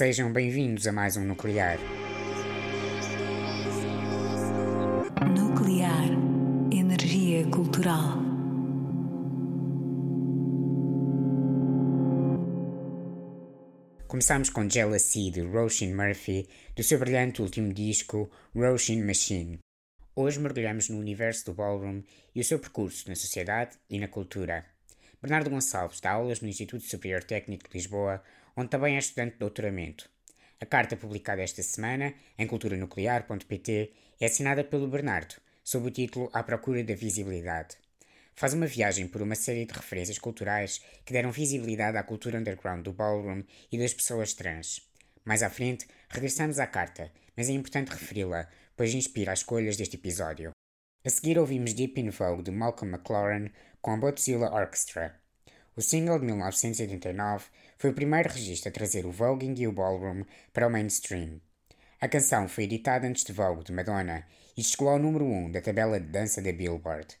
Sejam bem-vindos a mais um Nuclear. Nuclear Energia Cultural. Começamos com Jealousy de Roshin Murphy, do seu brilhante último disco Roshin Machine. Hoje mergulhamos no universo do ballroom e o seu percurso na sociedade e na cultura. Bernardo Gonçalves dá aulas no Instituto Superior Técnico de Lisboa, onde também é estudante de doutoramento. A carta publicada esta semana, em culturanuclear.pt, é assinada pelo Bernardo, sob o título À Procura da Visibilidade. Faz uma viagem por uma série de referências culturais que deram visibilidade à cultura underground do ballroom e das pessoas trans. Mais à frente, regressamos à carta, mas é importante referi-la, pois inspira as escolhas deste episódio. A seguir ouvimos Deep in Vogue de Malcolm McLaren com a Botzilla Orchestra. O single de 1989 foi o primeiro registro a trazer o voguing e o ballroom para o mainstream. A canção foi editada antes de Vogue de Madonna e chegou ao número 1 da tabela de dança da Billboard.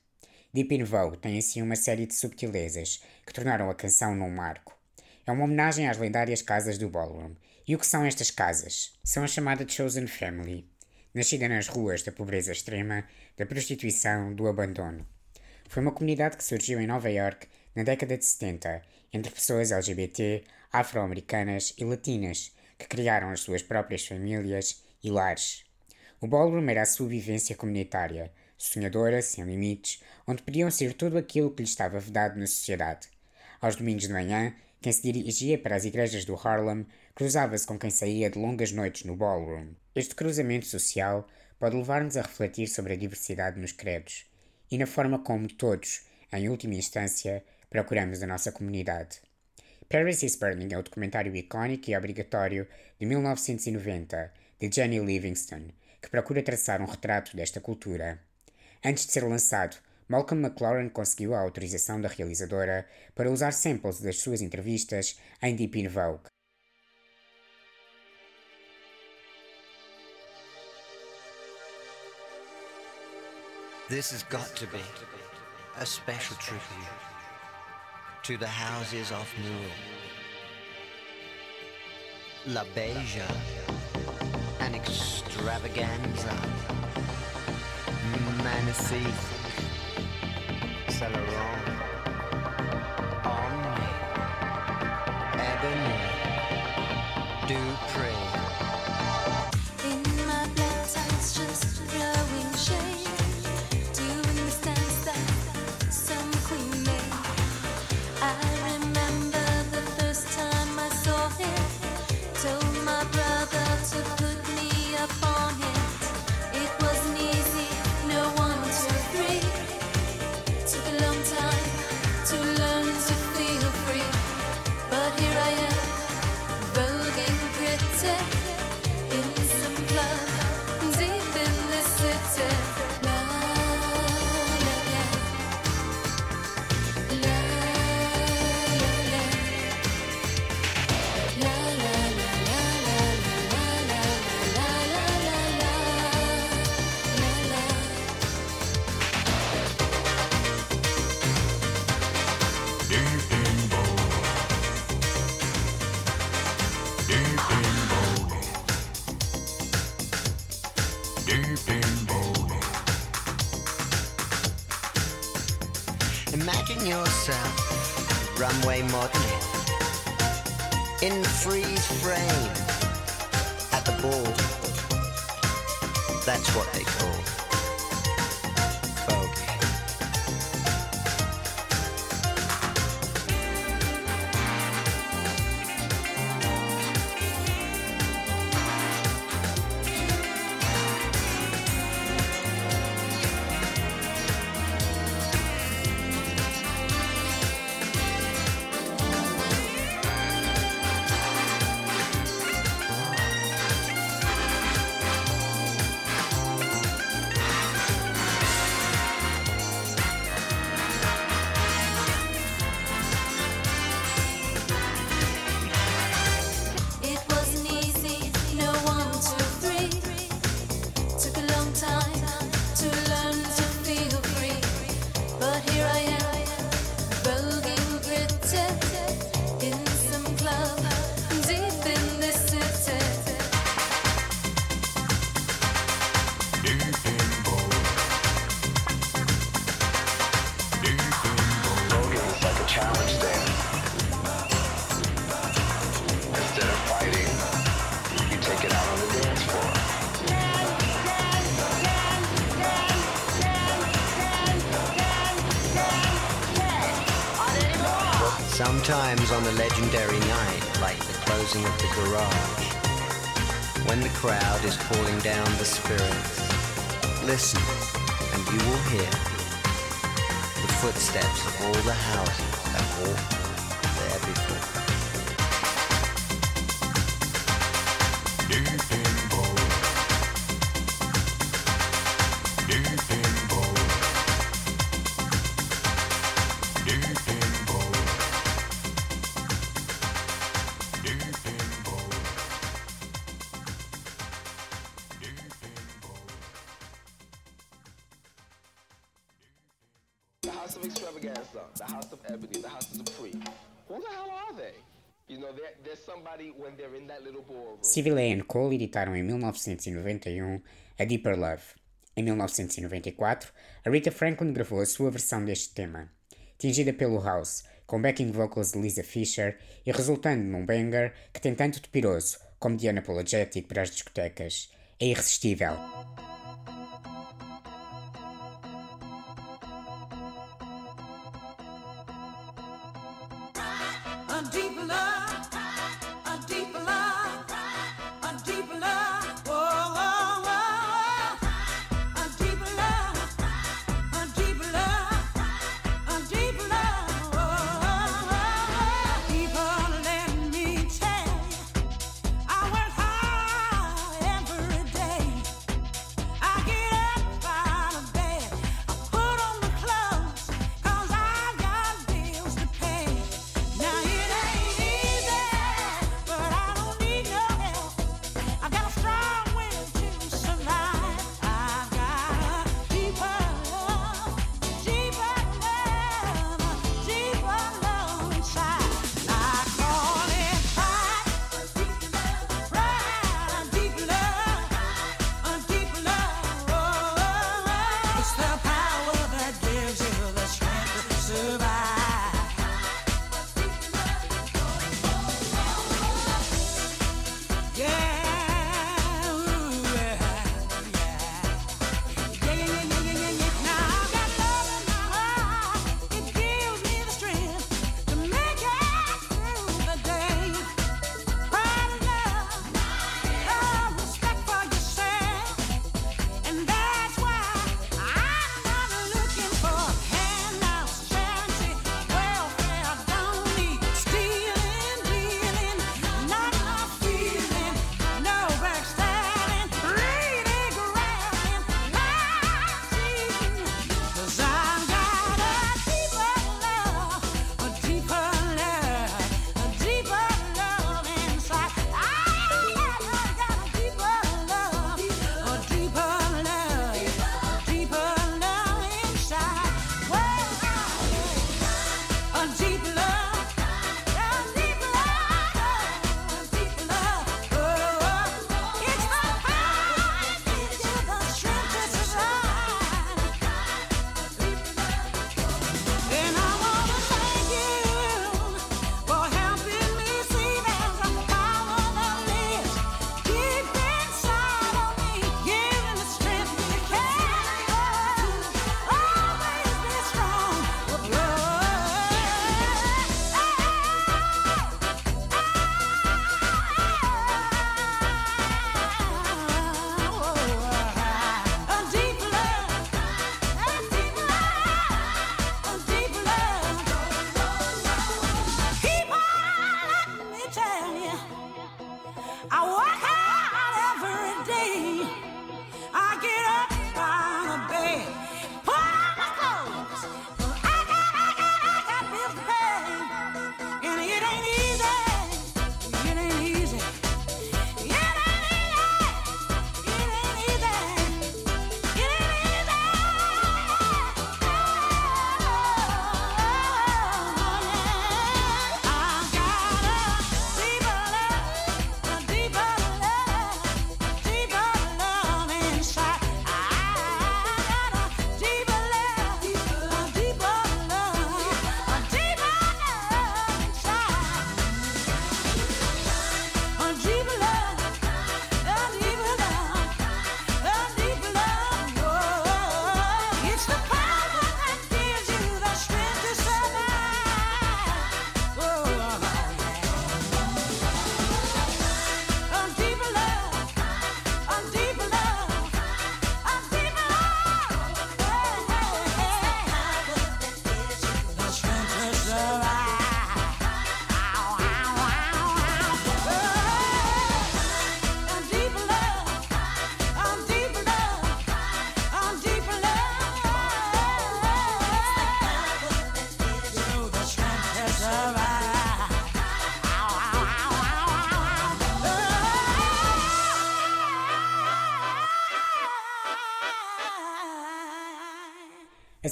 Deep in Vogue tem assim uma série de subtilezas que tornaram a canção num marco. É uma homenagem às lendárias casas do ballroom. E o que são estas casas? São a chamada Chosen Family, nascida nas ruas da pobreza extrema, da prostituição, do abandono. Foi uma comunidade que surgiu em Nova York na década de 70, entre pessoas LGBT, afro-americanas e latinas, que criaram as suas próprias famílias e lares. O ballroom era a sua vivência comunitária, sonhadora, sem limites, onde podiam ser tudo aquilo que lhe estava vedado na sociedade. Aos domingos de manhã, quem se dirigia para as igrejas do Harlem cruzava-se com quem saía de longas noites no ballroom. Este cruzamento social pode levar-nos a refletir sobre a diversidade nos credos e na forma como todos, em última instância, procuramos a nossa comunidade. Paris is Burning é o documentário icónico e obrigatório de 1990 de Jenny Livingston, que procura traçar um retrato desta cultura. Antes de ser lançado, Malcolm McLaren conseguiu a autorização da realizadora para usar samples das suas entrevistas em Deep in Vogue. This has got to be a special tribute to the houses of Newell. La Beja, an extravaganza. Magnifique. Celeron. Yourself runway modeling in freeze frame. At the ball. That's what they call when the crowd is calling down the spirits, listen and you will hear the footsteps of all the houses that walked there before. Deep in bowling. Deep in bowling. Deep in Sibila e Cole editaram em 1991 a Deeper Love. Em 1994, a Rita Franklin gravou a sua versão deste tema, tingida pelo House, com backing vocals de Lisa Fisher e resultando num banger que tem tanto de piroso como de unapologetic para as discotecas. É irresistível.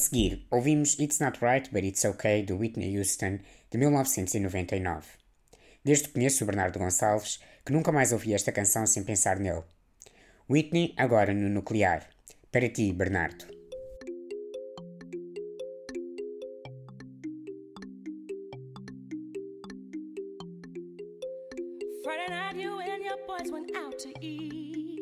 seguir, ouvimos It's Not Right But It's Okay do Whitney Houston de 1999. Desde que conheço o Bernardo Gonçalves, que nunca mais ouvi esta canção sem pensar nele. Whitney, agora no nuclear. Para ti, Bernardo. Friday night, you and your boys went out to eat.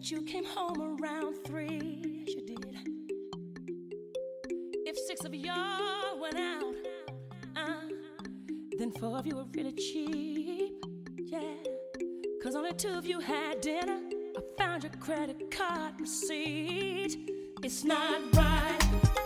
But you came home around three, you did. If six of y'all went out, uh, then four of you were really cheap, yeah. Cause only two of you had dinner. I found your credit card receipt. It's not right.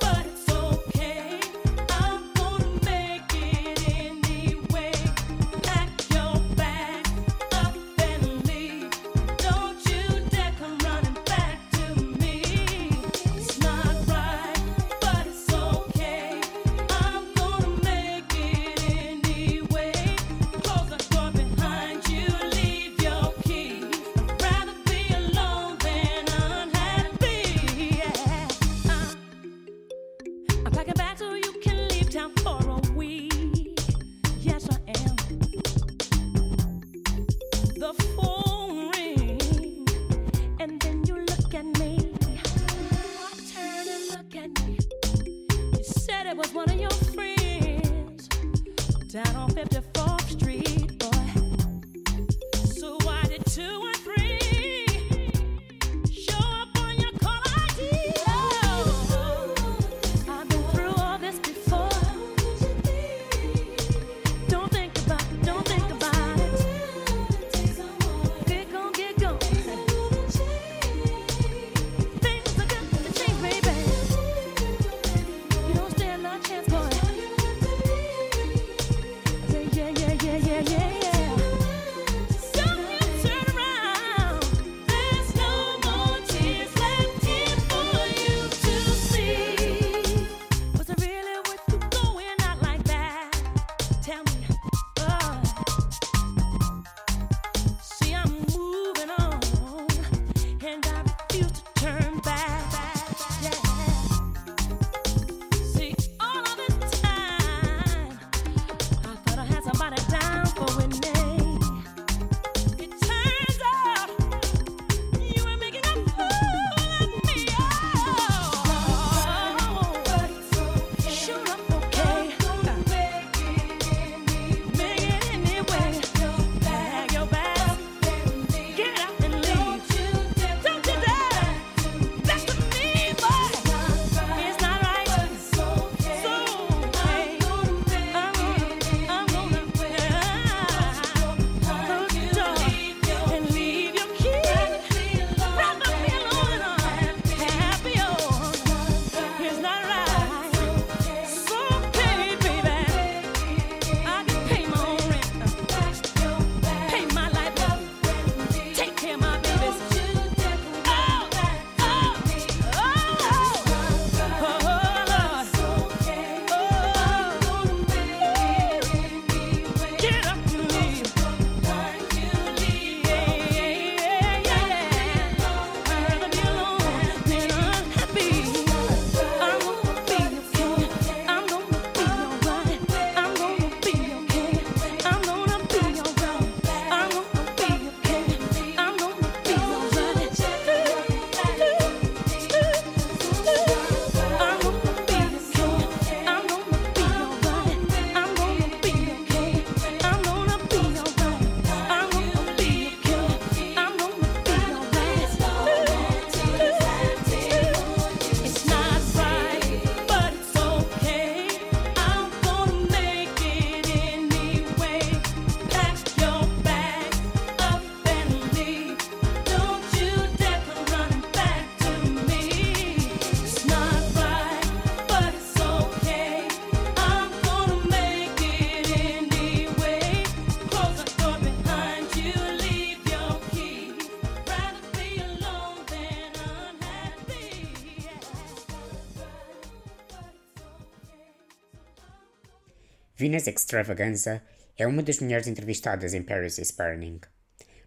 Venus Extravaganza é uma das mulheres entrevistadas em Paris is Burning.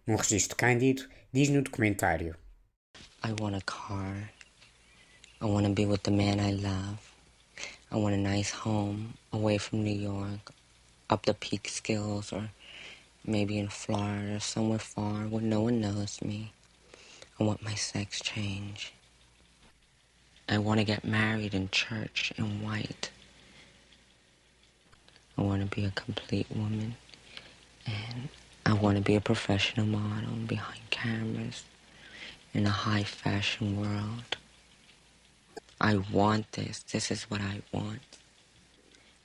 Num registro cândido, diz no documentário: I want a car. I want to be with the man I love. I want a nice home away from New York, up the peakskills, or maybe in Florida, somewhere far where no one knows me. I want my sex change. I want to get married in church in white. I want to be a complete woman. And I want to be a professional model behind cameras in a high fashion world. I want this. This is what I want.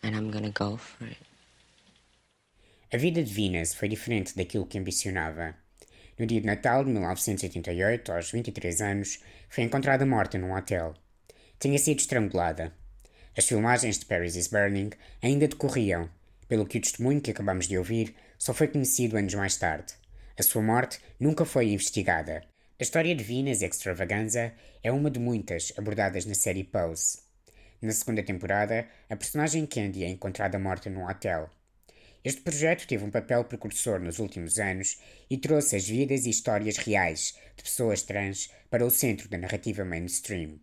And I'm gonna go for it. A vida de Venus foi diferente daquilo que ambicionava. No dia de Natal de 1988, aos 23 anos, foi encontrada morta num hotel. Tinha sido estrangulada. As filmagens de Paris is Burning ainda decorriam, pelo que o testemunho que acabamos de ouvir só foi conhecido anos mais tarde. A sua morte nunca foi investigada. A história de Venus Extravaganza é uma de muitas abordadas na série Pose. Na segunda temporada, a personagem Candy é encontrada morta num hotel. Este projeto teve um papel precursor nos últimos anos e trouxe as vidas e histórias reais de pessoas trans para o centro da narrativa mainstream.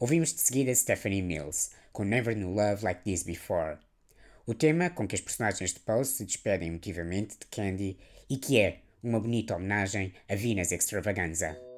Ouvimos de seguida Stephanie Mills, com Never Knew Love Like This Before. O tema com que as personagens de Pose se despedem emotivamente de Candy e que é uma bonita homenagem a Venus Extravaganza.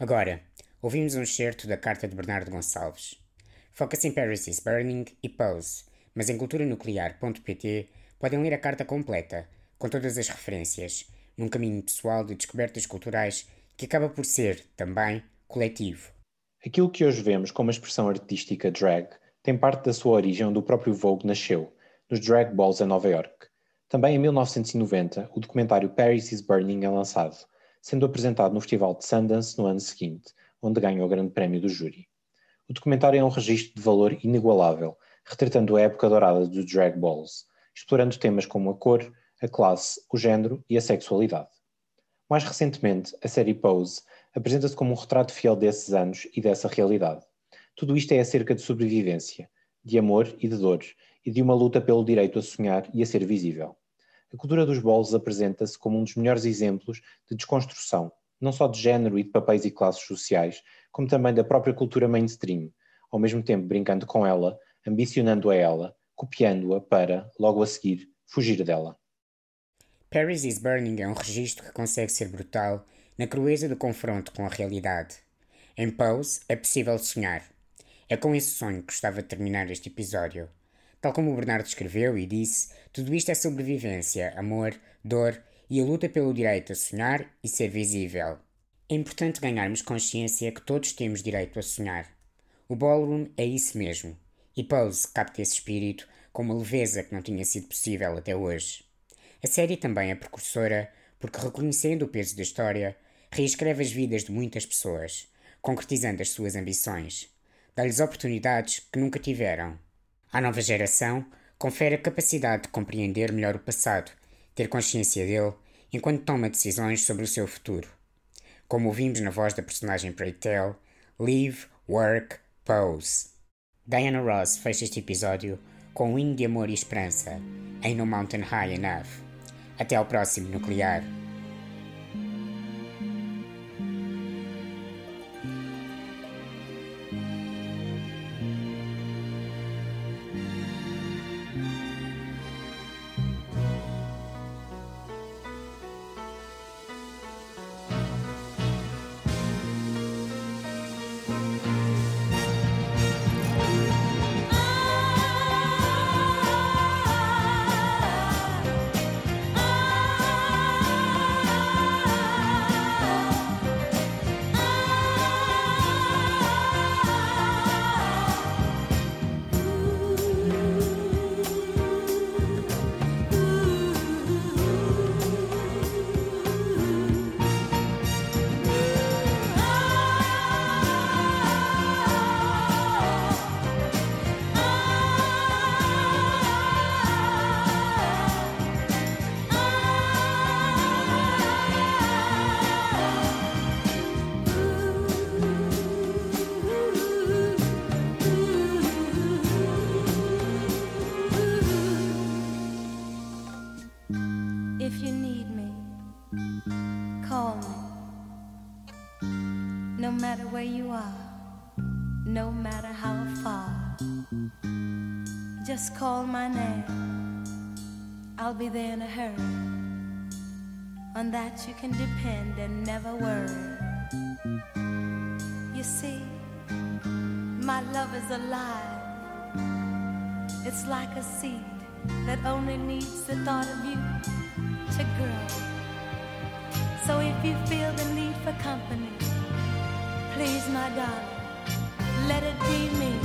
Agora, ouvimos um excerto da carta de Bernardo Gonçalves. Foca-se em Paris is Burning e Pose, mas em culturanuclear.pt podem ler a carta completa, com todas as referências, num caminho pessoal de descobertas culturais que acaba por ser, também, coletivo. Aquilo que hoje vemos como a expressão artística drag tem parte da sua origem onde o próprio Vogue nasceu, nos Drag Balls em Nova York. Também em 1990, o documentário Paris is Burning é lançado, sendo apresentado no Festival de Sundance no ano seguinte, onde ganha o grande prémio do júri. O documentário é um registro de valor inigualável, retratando a época dourada dos drag balls, explorando temas como a cor, a classe, o género e a sexualidade. Mais recentemente, a série Pose apresenta-se como um retrato fiel desses anos e dessa realidade. Tudo isto é acerca de sobrevivência, de amor e de dor, e de uma luta pelo direito a sonhar e a ser visível. A cultura dos bolos apresenta-se como um dos melhores exemplos de desconstrução, não só de género e de papéis e classes sociais, como também da própria cultura mainstream, ao mesmo tempo brincando com ela, ambicionando a ela, copiando-a para, logo a seguir, fugir dela. Paris is Burning é um registro que consegue ser brutal na crueza do confronto com a realidade. Em Pose é possível sonhar. É com esse sonho que gostava de terminar este episódio. Tal como o Bernardo escreveu e disse, tudo isto é sobrevivência, amor, dor e a luta pelo direito a sonhar e ser visível. É importante ganharmos consciência que todos temos direito a sonhar. O ballroom é isso mesmo, e Pose capta esse espírito com uma leveza que não tinha sido possível até hoje. A série também é precursora porque, reconhecendo o peso da história, reescreve as vidas de muitas pessoas, concretizando as suas ambições. Dá-lhes oportunidades que nunca tiveram. À nova geração, confere a capacidade de compreender melhor o passado, ter consciência dele, enquanto toma decisões sobre o seu futuro. Como ouvimos na voz da personagem Preytel, Live, Work, Pose. Diana Ross fecha este episódio com um hino de amor e esperança, em No Mountain High Enough. Até ao próximo Nuclear. I'll be there in a hurry. On that you can depend and never worry. You see, my love is alive. It's like a seed that only needs the thought of you to grow. So if you feel the need for company, please, my darling, let it be me.